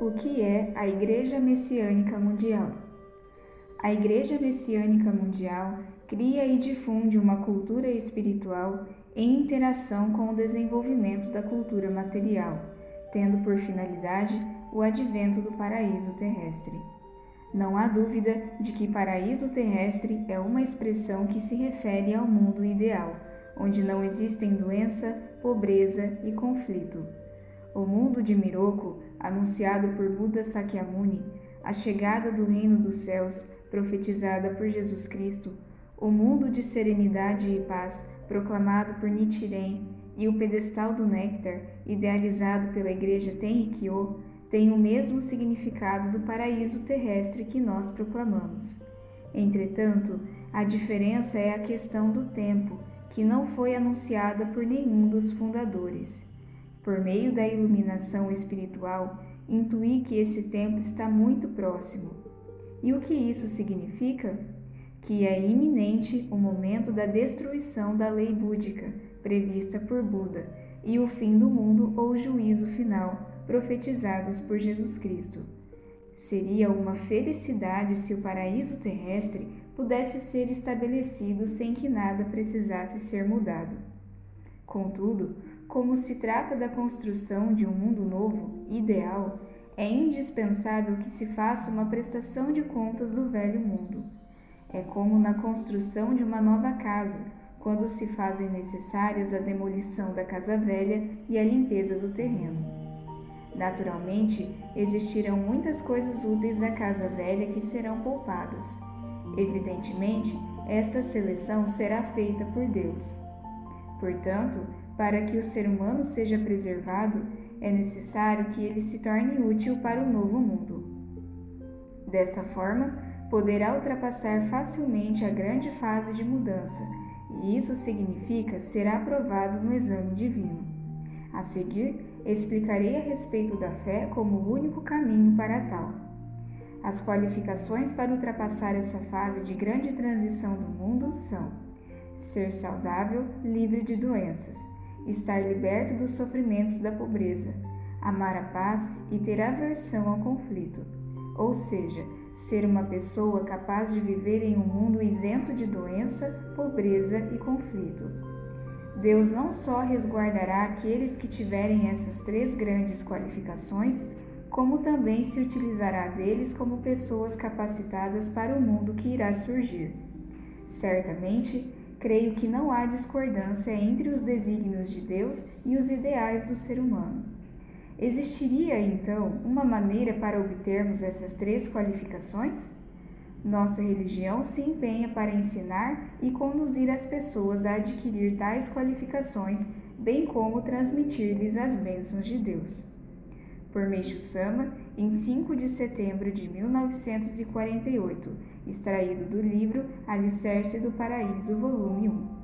O que é a Igreja Messiânica Mundial? A Igreja Messiânica Mundial cria e difunde uma cultura espiritual em interação com o desenvolvimento da cultura material, tendo por finalidade o advento do paraíso terrestre. Não há dúvida de que paraíso terrestre é uma expressão que se refere ao mundo ideal, onde não existem doença, pobreza e conflito. O mundo de Miroku, anunciado por Buda Sakyamuni, a chegada do reino dos céus, profetizada por Jesus Cristo, o mundo de serenidade e paz, proclamado por Nichiren, e o pedestal do néctar, idealizado pela igreja Tenrikyo, têm o mesmo significado do paraíso terrestre que nós proclamamos. Entretanto, a diferença é a questão do tempo, que não foi anunciada por nenhum dos fundadores. Por meio da iluminação espiritual, intuí que esse tempo está muito próximo. E o que isso significa? Que é iminente o momento da destruição da lei búdica, prevista por Buda, e o fim do mundo ou juízo final, profetizados por Jesus Cristo. Seria uma felicidade se o paraíso terrestre pudesse ser estabelecido sem que nada precisasse ser mudado. Contudo, como se trata da construção de um mundo novo, ideal, é indispensável que se faça uma prestação de contas do velho mundo. É como na construção de uma nova casa, quando se fazem necessárias a demolição da casa velha e a limpeza do terreno. Naturalmente, existirão muitas coisas úteis da casa velha que serão poupadas. Evidentemente, esta seleção será feita por Deus. Portanto, para que o ser humano seja preservado, é necessário que ele se torne útil para o novo mundo. Dessa forma, poderá ultrapassar facilmente a grande fase de mudança, e isso significa ser aprovado no exame divino. A seguir, explicarei a respeito da fé como o único caminho para tal. As qualificações para ultrapassar essa fase de grande transição do mundo são: ser saudável, livre de doenças, estar liberto dos sofrimentos da pobreza, amar a paz e ter aversão ao conflito, ou seja, ser uma pessoa capaz de viver em um mundo isento de doença, pobreza e conflito. Deus não só resguardará aqueles que tiverem essas três grandes qualificações, como também se utilizará deles como pessoas capacitadas para o mundo que irá surgir. Certamente, creio que não há discordância entre os desígnios de Deus e os ideais do ser humano. Existiria, então, uma maneira para obtermos essas três qualificações? Nossa religião se empenha para ensinar e conduzir as pessoas a adquirir tais qualificações, bem como transmitir-lhes as bênçãos de Deus. Por Meixo Sama, em 5 de setembro de 1948, extraído do livro Alicerce do Paraíso, volume 1.